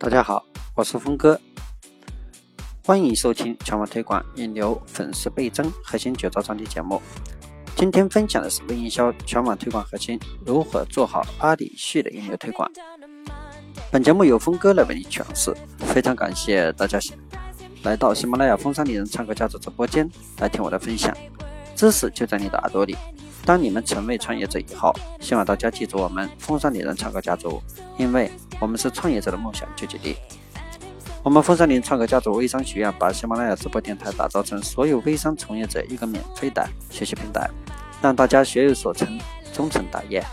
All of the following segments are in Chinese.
大家好，我是峰哥，欢迎收听全网推广引流粉丝倍增核心绝招专题节目。今天分享的是微营销全网推广核心如何做好阿里系的引流推广。本节目由峰哥来为你诠释，非常感谢大家来到喜马拉雅风尚丽人唱歌家族直播间来听我的分享，知识就在你的耳朵里。当你们成为创业者以后，希望大家记住我们风尚丽人创客家族，因为我们是创业者的梦想聚集地。我们风尚丽人唱歌家族微商学院把喜马拉雅直播电台打造成所有微商从业者一个免费的学习平台，让大家学有所成，终成大业。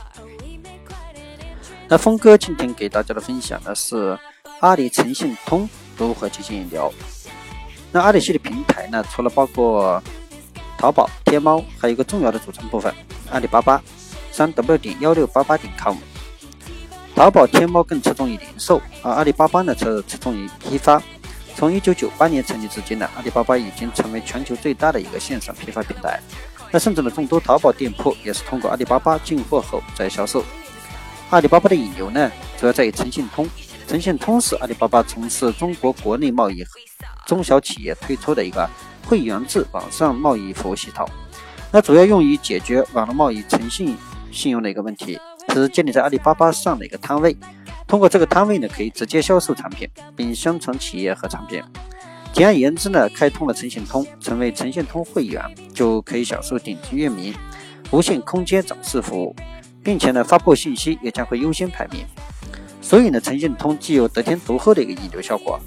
那峰哥今天给大家的分享的是阿里诚信通如何进行引流。那阿里系的平台呢，除了包括淘宝、天猫还有一个重要的组成部分，阿里巴巴，三 w 点幺六八八点 com。淘宝、天猫更侧重于零售，而阿里巴巴呢则侧重于批发。从一九九八年成立至今呢，阿里巴巴已经成为全球最大的一个线上批发平台。那甚至呢，众多淘宝店铺也是通过阿里巴巴进货后再销售。阿里巴巴的引流呢，主要在于诚信通。诚信通是阿里巴巴从事中国国内贸易中小企业推出的一个。会员制网上贸易服务系统，那主要用于解决网络贸易诚信信用的一个问题，是建立在阿里巴巴上的一个摊位。通过这个摊位呢，可以直接销售产品，并宣传企业和产品。简而言之呢，开通了诚信通，成为诚信通会员，就可以享受顶级域名、无限空间展示服务，并且呢，发布信息也将会优先排名。所以呢，诚信通既有得天独厚的一个引流效果。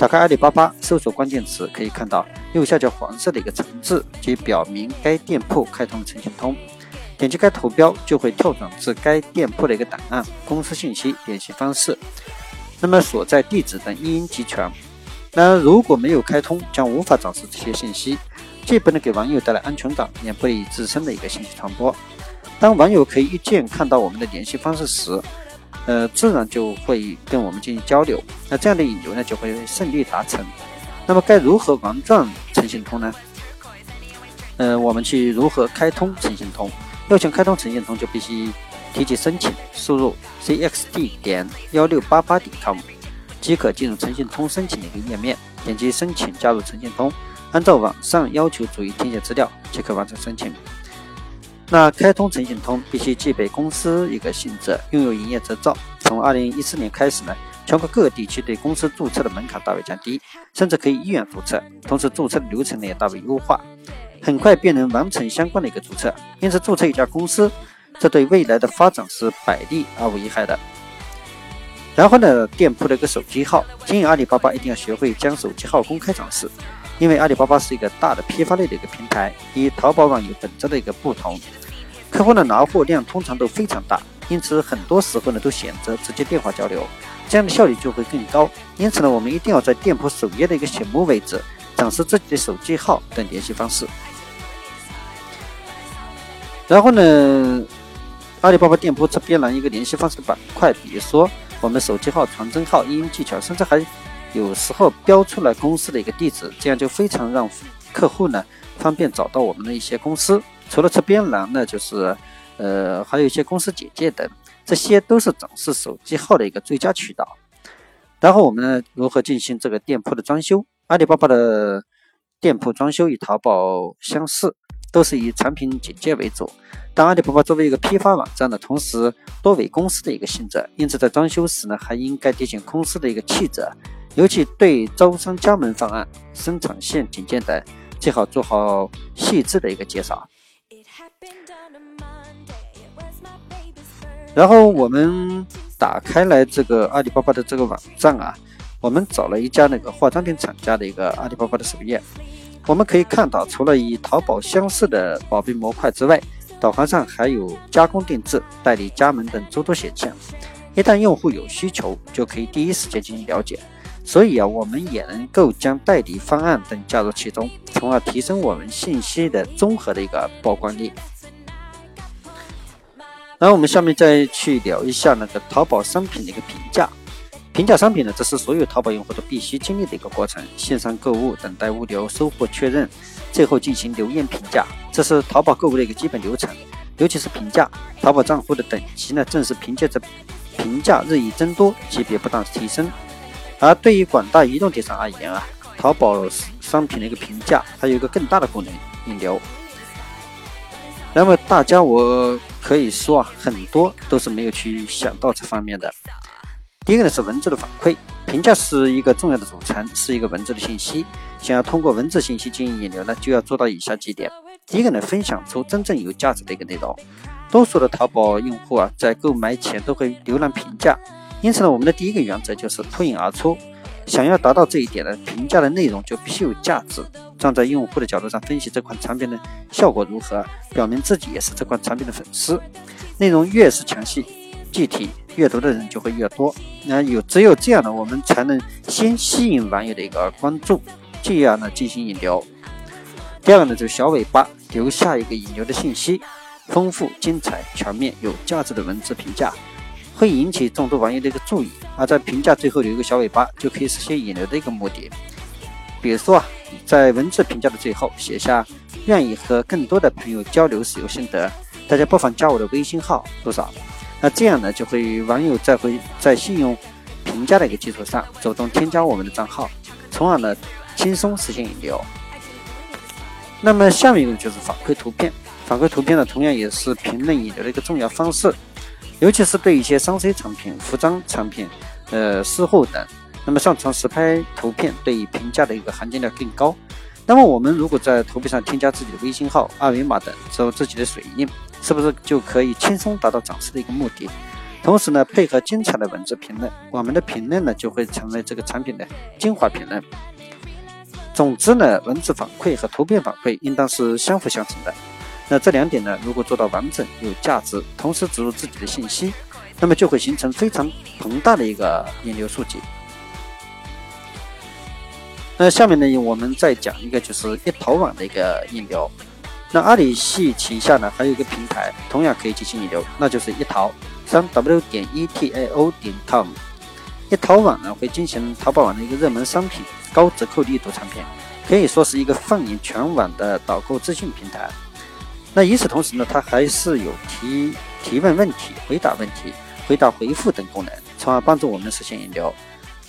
打开阿里巴巴，搜索关键词，可以看到右下角黄色的一个橙字，即表明该店铺开通了诚信通。点击该图标，就会跳转至该店铺的一个档案、公司信息、联系方式，那么所在地址等一应俱全。那如果没有开通，将无法展示这些信息，既不能给网友带来安全感，也不利于自身的一个信息传播。当网友可以一键看到我们的联系方式时，呃，自然就会跟我们进行交流，那这样的引流呢就会顺利达成。那么该如何玩转诚信通呢？呃，我们去如何开通诚信通？要想开通诚信通，就必须提起申请，输入 cxd 点幺六八八点 com 即可进入诚信通申请的一个页面，点击申请加入诚信通，按照网上要求逐一填写资料，即可完成申请。那开通诚信通必须具备公司一个性质，拥有营业执照。从二零一四年开始呢，全国各地区对公司注册的门槛大为降低，甚至可以医院注册，同时注册的流程呢也大为优化，很快便能完成相关的一个注册。因此，注册一家公司，这对未来的发展是百利而无一害的。然后呢，店铺的一个手机号，经营阿里巴巴一定要学会将手机号公开展示。因为阿里巴巴是一个大的批发类的一个平台，与淘宝网有本质的一个不同，客户的拿货量通常都非常大，因此很多时候呢都选择直接电话交流，这样的效率就会更高。因此呢，我们一定要在店铺首页的一个醒目位置展示自己的手机号等联系方式。然后呢，阿里巴巴店铺这边呢一个联系方式的板块，比如说我们手机号、传真号、应用技巧，甚至还。有时候标出了公司的一个地址，这样就非常让客户呢方便找到我们的一些公司。除了侧边栏呢，就是呃还有一些公司简介等，这些都是展示手机号的一个最佳渠道。然后我们呢如何进行这个店铺的装修？阿里巴巴的店铺装修与淘宝相似，都是以产品简介为主。但阿里巴巴作为一个批发网站的同时，多为公司的一个性质，因此在装修时呢，还应该体现公司的一个气质。尤其对招商加盟方案、生产线简介等，最好做好细致的一个介绍。然后我们打开来这个阿里巴巴的这个网站啊，我们找了一家那个化妆品厂家的一个阿里巴巴的首页，我们可以看到，除了与淘宝相似的宝贝模块之外，导航上还有加工定制、代理加盟等诸多选项。一旦用户有需求，就可以第一时间进行了解。所以啊，我们也能够将代理方案等加入其中，从而提升我们信息的综合的一个曝光率。然后我们下面再去聊一下那个淘宝商品的一个评价。评价商品呢，这是所有淘宝用户都必须经历的一个过程。线上购物，等待物流、收货确认，最后进行留言评价，这是淘宝购物的一个基本流程。尤其是评价，淘宝账户的等级呢，正是凭借着评价日益增多，级别不断提升。而对于广大移动电商而言啊，淘宝商品的一个评价它有一个更大的功能，引流。那么大家我可以说啊，很多都是没有去想到这方面的。第一个呢是文字的反馈，评价是一个重要的组成，是一个文字的信息。想要通过文字信息进行引流呢，就要做到以下几点。第一个呢，分享出真正有价值的一个内容。多数的淘宝用户啊，在购买前都会浏览评价，因此呢，我们的第一个原则就是脱颖而出。想要达到这一点呢，评价的内容就必须有价值。站在用户的角度上分析这款产品的效果如何，表明自己也是这款产品的粉丝。内容越是详细具体，阅读的人就会越多。那有只有这样呢，我们才能先吸引网友的一个关注，继而呢进行引流。第二个呢，就是小尾巴，留下一个引流的信息。丰富、精彩、全面、有价值的文字评价，会引起众多网友的一个注意。而在评价最后留一个小尾巴，就可以实现引流的一个目的。比如说啊，在文字评价的最后写下“愿意和更多的朋友交流使用心得，大家不妨加我的微信号多少”。那这样呢，就会网友在会在信用评价的一个基础上，主动添加我们的账号，从而呢，轻松实现引流。那么下面一个就是反馈图片。反馈图片呢，同样也是评论引流的一个重要方式，尤其是对一些商 C 产品、服装产品、呃，私货等，那么上传实拍图片对于评价的一个含金量更高。那么我们如果在图片上添加自己的微信号、二维码等，有自己的水印，是不是就可以轻松达到展示的一个目的？同时呢，配合精彩的文字评论，我们的评论呢就会成为这个产品的精华评论。总之呢，文字反馈和图片反馈应当是相辅相成的。那这两点呢，如果做到完整、有价值，同时植入自己的信息，那么就会形成非常庞大的一个引流数据。那下面呢，我们再讲一个，就是一淘网的一个引流。那阿里系旗下呢，还有一个平台，同样可以进行引流，那就是一淘三 w 点 e t a o 点 com。一淘网呢，会进行淘宝网的一个热门商品、高折扣力度产品，可以说是一个放眼全网的导购资讯平台。那与此同时呢，它还是有提提问问题、回答问题、回答回复等功能，从而帮助我们实现引流。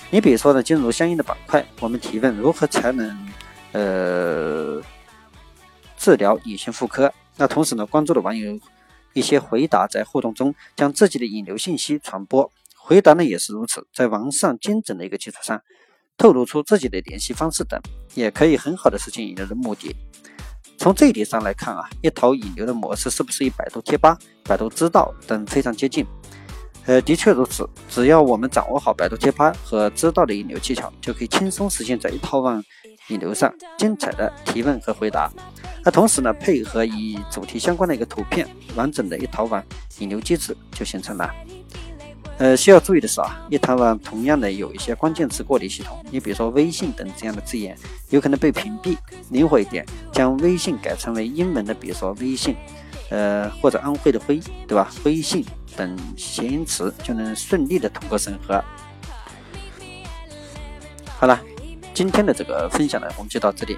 你比如说呢，进入相应的板块，我们提问如何才能呃治疗女性妇科？那同时呢，关注的网友一些回答，在互动中将自己的引流信息传播，回答呢也是如此，在完善精准的一个基础上，透露出自己的联系方式等，也可以很好的实现引流的目的。从这一点上来看啊，一淘引流的模式是不是与百度贴吧、百度知道等非常接近？呃，的确如此。只要我们掌握好百度贴吧和知道的引流技巧，就可以轻松实现在一淘网引流上精彩的提问和回答。那同时呢，配合与主题相关的一个图片，完整的一淘网引流机制就形成了。呃，需要注意的是啊，一淘网同样的有一些关键词过滤系统，你比如说微信等这样的字眼，有可能被屏蔽。灵活一点，将微信改成为英文的，比如说微信，呃，或者安徽的徽，对吧？微信等谐音词就能顺利的通过审核。好了，今天的这个分享呢，我们就到这里。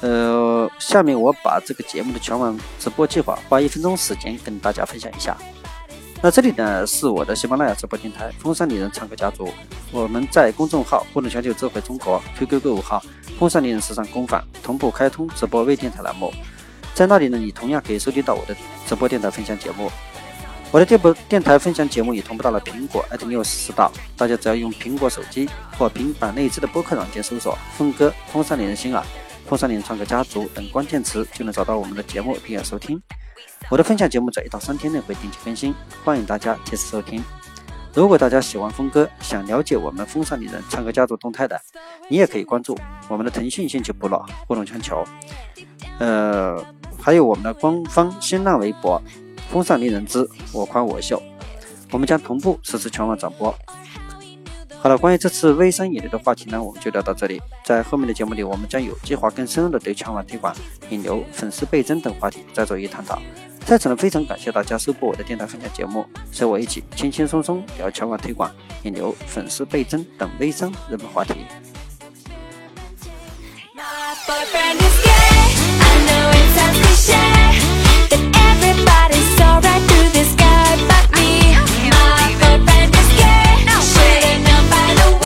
呃，下面我把这个节目的全网直播计划，花一分钟时间跟大家分享一下。那这里呢是我的喜马拉雅直播电台“风尚丽人唱歌家族”，我们在公众号“互动全球智慧中国 ”QQ 购物号“风尚丽人时尚工坊”同步开通直播微电台栏目，在那里呢，你同样可以收听到我的直播电台分享节目。我的电播电台分享节目也同步到了苹果 iTunes 时道，大家只要用苹果手机或平板内置的播客软件搜索“峰哥风尚丽人心啊”“风尚丽人唱歌家族”等关键词，就能找到我们的节目并且收听。我的分享节目在一到三天内会定期更新，欢迎大家贴时收听。如果大家喜欢峰哥，想了解我们风尚丽人唱歌家族动态的，你也可以关注我们的腾讯兴趣部落互动全球，呃，还有我们的官方新浪微博风尚丽人之我夸我秀，我们将同步实时全网转播。好了，关于这次微商引流的话题呢，我们就聊到这里。在后面的节目里，我们将有计划更深入的对全网推广、引流、粉丝倍增等话题再做一探讨。在此呢，非常感谢大家收播我的电台分享节目，随我一起轻轻松松聊全网推广、引流、粉丝倍增等微商热门话题。